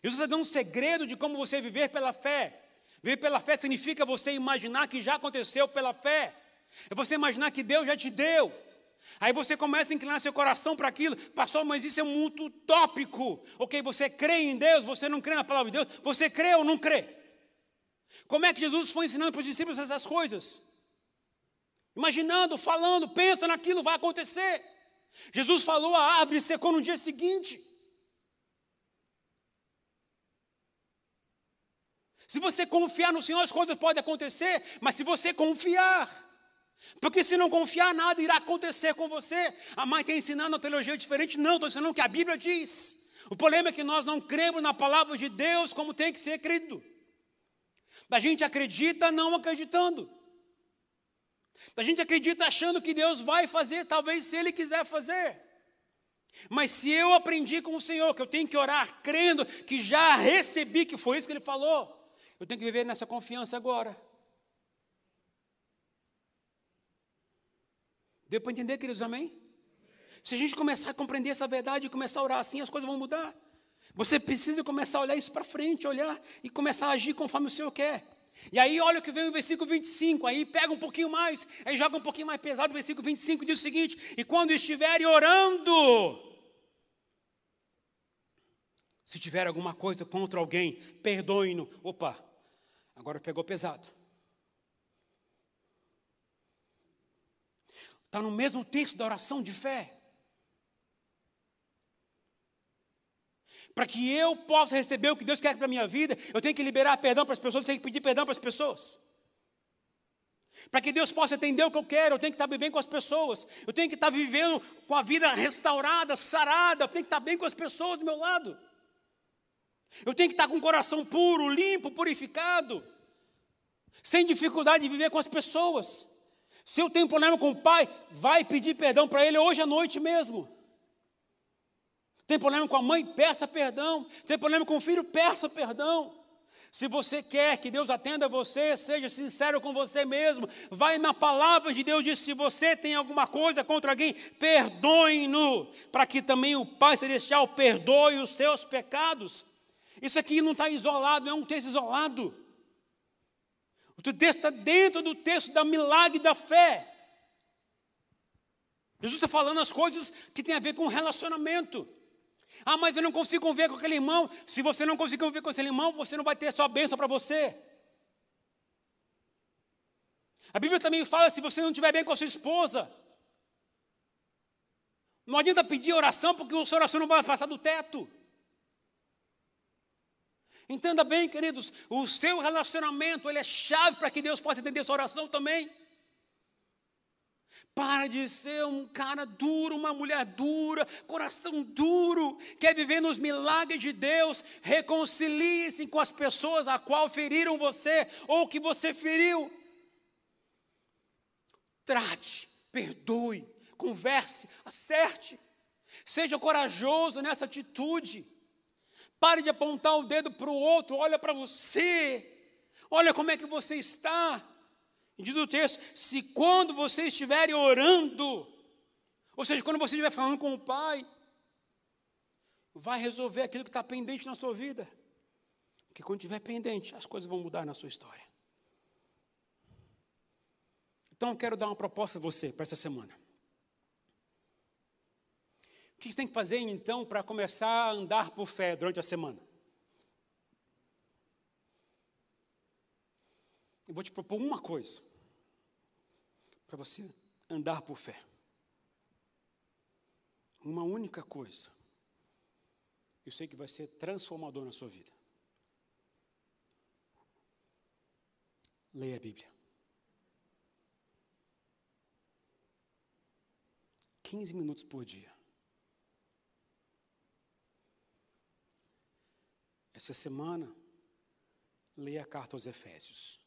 Jesus está dando um segredo de como você viver pela fé. Viver pela fé significa você imaginar que já aconteceu pela fé. É você imaginar que Deus já te deu. Aí você começa a inclinar seu coração para aquilo, pastor, mas isso é muito utópico. Ok, você crê em Deus, você não crê na palavra de Deus, você crê ou não crê? Como é que Jesus foi ensinando para os discípulos essas coisas? Imaginando, falando, pensa naquilo, vai acontecer. Jesus falou, a árvore secou no dia seguinte. Se você confiar no Senhor, as coisas podem acontecer, mas se você confiar, porque se não confiar, nada irá acontecer com você. A mãe está ensinando uma teologia diferente, não, estou ensinando o que a Bíblia diz. O problema é que nós não cremos na palavra de Deus como tem que ser crido. A gente acredita não acreditando. A gente acredita achando que Deus vai fazer, talvez se Ele quiser fazer. Mas se eu aprendi com o Senhor que eu tenho que orar crendo que já recebi, que foi isso que Ele falou, eu tenho que viver nessa confiança agora. Deu para entender, queridos, amém? Se a gente começar a compreender essa verdade e começar a orar assim, as coisas vão mudar. Você precisa começar a olhar isso para frente, olhar e começar a agir conforme o Senhor quer. E aí olha o que vem o versículo 25, aí pega um pouquinho mais, aí joga um pouquinho mais pesado, o versículo 25 diz o seguinte: E quando estiverem orando, se tiver alguma coisa contra alguém, perdoe-no. Opa, agora pegou pesado. Está no mesmo texto da oração de fé. Para que eu possa receber o que Deus quer para a minha vida, eu tenho que liberar perdão para as pessoas, eu tenho que pedir perdão para as pessoas. Para que Deus possa atender o que eu quero, eu tenho que estar bem com as pessoas. Eu tenho que estar vivendo com a vida restaurada, sarada. Eu tenho que estar bem com as pessoas do meu lado. Eu tenho que estar com o coração puro, limpo, purificado. Sem dificuldade de viver com as pessoas. Se eu tenho problema com o pai, vai pedir perdão para ele hoje à noite mesmo. Tem problema com a mãe? Peça perdão. Tem problema com o filho? Peça perdão. Se você quer que Deus atenda você, seja sincero com você mesmo. Vai na palavra de Deus diz: se você tem alguma coisa contra alguém, perdoe-no, para que também o Pai Celestial perdoe os seus pecados. Isso aqui não está isolado, não é um texto isolado. O texto está dentro do texto da milagre da fé. Jesus está falando as coisas que têm a ver com relacionamento. Ah, mas eu não consigo conviver com aquele irmão. Se você não conseguir conviver com aquele irmão, você não vai ter sua bênção para você. A Bíblia também fala se você não estiver bem com a sua esposa. Não adianta pedir oração, porque a sua oração não vai passar do teto. Entenda bem, queridos, o seu relacionamento ele é chave para que Deus possa entender sua oração também. Para de ser um cara duro, uma mulher dura, coração duro, quer viver nos milagres de Deus. Reconcilie-se com as pessoas a qual feriram você ou que você feriu. Trate, perdoe, converse, acerte. Seja corajoso nessa atitude. Pare de apontar o dedo para o outro, olha para você. Olha como é que você está. E diz o texto: se quando você estiver orando, ou seja, quando você estiver falando com o Pai, vai resolver aquilo que está pendente na sua vida. Porque quando estiver pendente, as coisas vão mudar na sua história. Então eu quero dar uma proposta a você para essa semana. O que você tem que fazer então para começar a andar por fé durante a semana? Eu vou te propor uma coisa para você andar por fé. Uma única coisa. Eu sei que vai ser transformador na sua vida. Leia a Bíblia. 15 minutos por dia. Essa semana, leia a carta aos Efésios.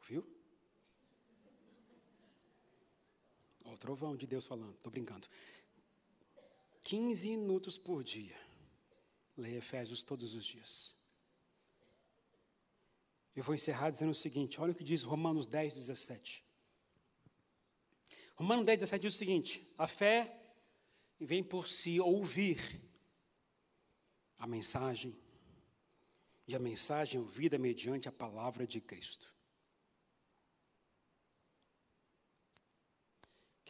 Ouviu? Ó, o trovão de Deus falando, estou brincando. 15 minutos por dia. Leia Efésios todos os dias. Eu vou encerrar dizendo o seguinte: olha o que diz Romanos 10, 17. Romanos 10, 17 diz o seguinte: a fé vem por si ouvir a mensagem, e a mensagem ouvida mediante a palavra de Cristo.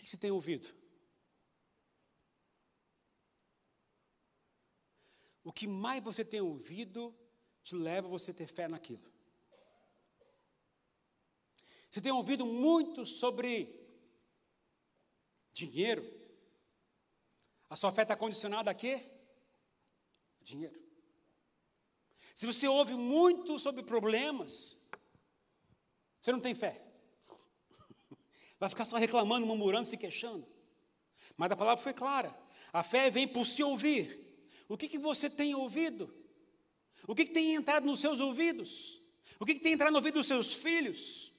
Que você tem ouvido? O que mais você tem ouvido te leva a você ter fé naquilo. Você tem ouvido muito sobre dinheiro, a sua fé está condicionada a quê? Dinheiro. Se você ouve muito sobre problemas, você não tem fé. Vai ficar só reclamando, murmurando, se queixando. Mas a palavra foi clara. A fé vem por se ouvir. O que, que você tem ouvido? O que, que tem entrado nos seus ouvidos? O que, que tem entrado no ouvido dos seus filhos?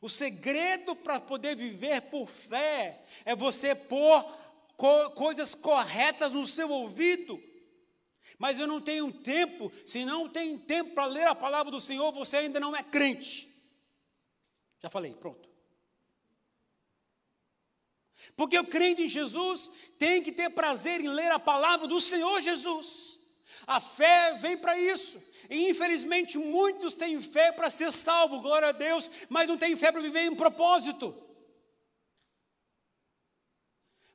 O segredo para poder viver por fé é você pôr co coisas corretas no seu ouvido. Mas eu não tenho tempo, se não tem tempo para ler a palavra do Senhor, você ainda não é crente. Já falei, pronto. Porque o crente em Jesus tem que ter prazer em ler a palavra do Senhor Jesus. A fé vem para isso. E infelizmente muitos têm fé para ser salvo, glória a Deus, mas não têm fé para viver em propósito.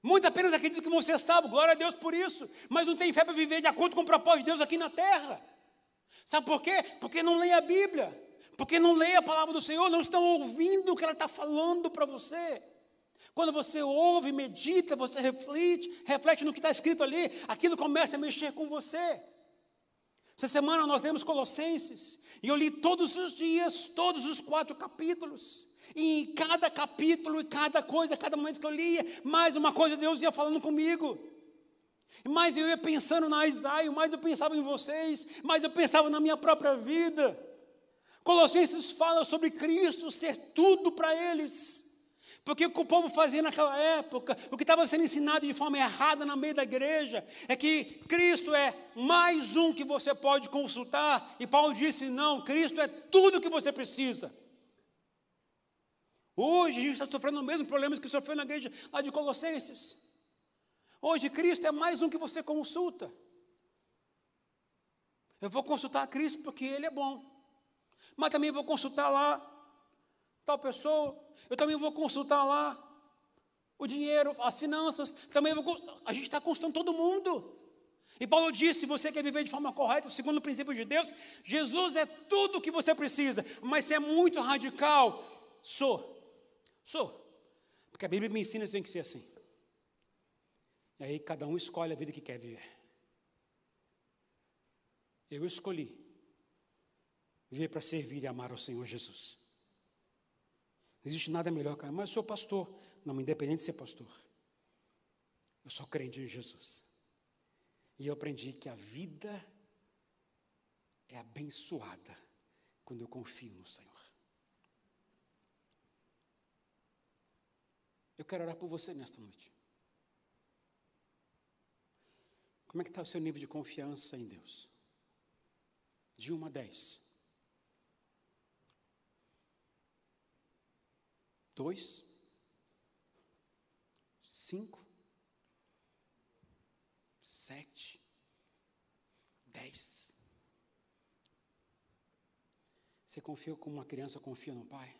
Muitos apenas acreditam que vão ser salvos, glória a Deus por isso, mas não tem fé para viver de acordo com o propósito de Deus aqui na terra. Sabe por quê? Porque não lê a Bíblia, porque não lê a palavra do Senhor, não estão ouvindo o que ela está falando para você. Quando você ouve, medita, você reflete, reflete no que está escrito ali, aquilo começa a mexer com você. Essa semana nós lemos Colossenses, e eu li todos os dias, todos os quatro capítulos. E em cada capítulo e cada coisa, cada momento que eu lia, mais uma coisa Deus ia falando comigo. Mais eu ia pensando na Isaia, mais eu pensava em vocês, mais eu pensava na minha própria vida. Colossenses fala sobre Cristo ser tudo para eles. Porque o que o povo fazia naquela época, o que estava sendo ensinado de forma errada no meio da igreja, é que Cristo é mais um que você pode consultar. E Paulo disse: não, Cristo é tudo que você precisa. Hoje a gente está sofrendo o mesmo problema que sofreu na igreja lá de Colossenses. Hoje Cristo é mais um que você consulta. Eu vou consultar Cristo porque Ele é bom. Mas também vou consultar lá tal pessoa. Eu também vou consultar lá o dinheiro, as finanças. Também vou A gente está consultando todo mundo. E Paulo disse: se você quer viver de forma correta, segundo o princípio de Deus, Jesus é tudo o que você precisa. Mas se é muito radical, sou. Sou. Porque a Bíblia me ensina que tem que ser assim. E aí cada um escolhe a vida que quer viver. Eu escolhi viver para servir e amar ao Senhor Jesus. Não existe nada melhor, cara. Mas eu sou pastor. Não, independente de ser pastor. Eu sou crente em Jesus. E eu aprendi que a vida é abençoada quando eu confio no Senhor. Eu quero orar por você nesta noite. Como é que está o seu nível de confiança em Deus? De 1 a 10. 2. 5. 7. 10. Você confia como uma criança confia no pai?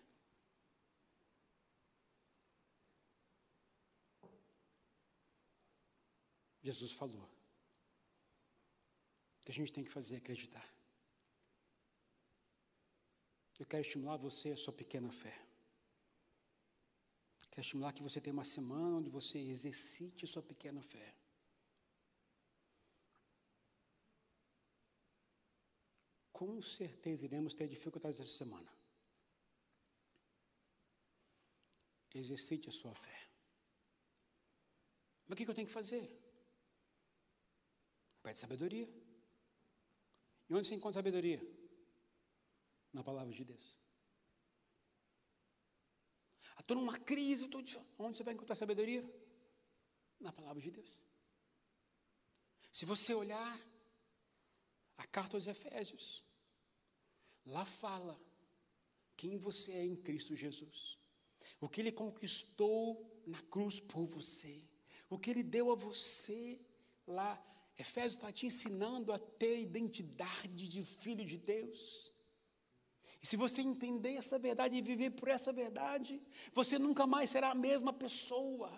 Jesus falou. O que a gente tem que fazer é acreditar. Eu quero estimular você a sua pequena fé. Quero estimular que você tenha uma semana onde você exercite sua pequena fé. Com certeza iremos ter dificuldades essa semana. Exercite a sua fé. Mas o que eu tenho que fazer? Pede sabedoria. E onde você encontra sabedoria? Na palavra de Deus. Estou numa crise, estou de... onde você vai encontrar sabedoria? Na palavra de Deus. Se você olhar a carta aos Efésios, lá fala quem você é em Cristo Jesus, o que Ele conquistou na cruz por você, o que Ele deu a você lá Efésios está te ensinando a ter identidade de filho de Deus. E se você entender essa verdade e viver por essa verdade, você nunca mais será a mesma pessoa.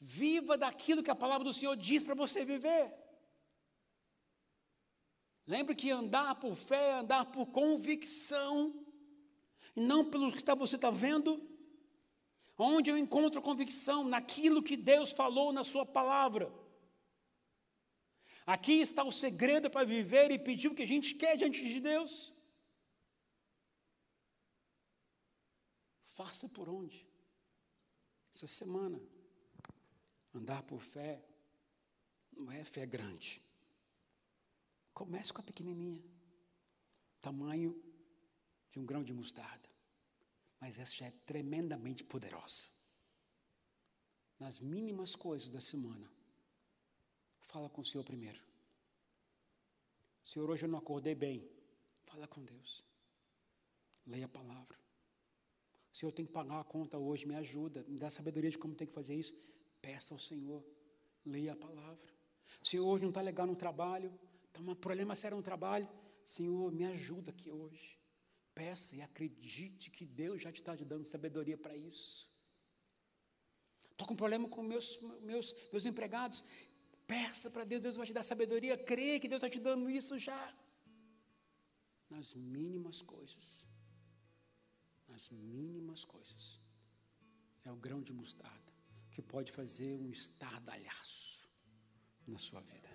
Viva daquilo que a palavra do Senhor diz para você viver. Lembre que andar por fé é andar por convicção, e não pelo que você está vendo, Onde eu encontro convicção? Naquilo que Deus falou na Sua palavra. Aqui está o segredo para viver e pedir o que a gente quer diante de Deus. Faça por onde? Essa semana. Andar por fé não é fé grande. Comece com a pequenininha, tamanho de um grão de mostarda mas essa já é tremendamente poderosa. Nas mínimas coisas da semana, fala com o Senhor primeiro. Senhor, hoje eu não acordei bem. Fala com Deus. Leia a palavra. Senhor, eu tenho que pagar a conta hoje, me ajuda, me dá sabedoria de como tem que fazer isso. Peça ao Senhor, leia a palavra. Senhor, hoje não está legal no trabalho, está um problema sério no trabalho. Senhor, me ajuda aqui hoje. Peça e acredite que Deus já te está dando sabedoria para isso. Estou com problema com meus, meus, meus empregados. Peça para Deus, Deus vai te dar sabedoria. Crê que Deus está te dando isso já. Nas mínimas coisas. Nas mínimas coisas. É o grão de mostarda que pode fazer um estardalhaço na sua vida.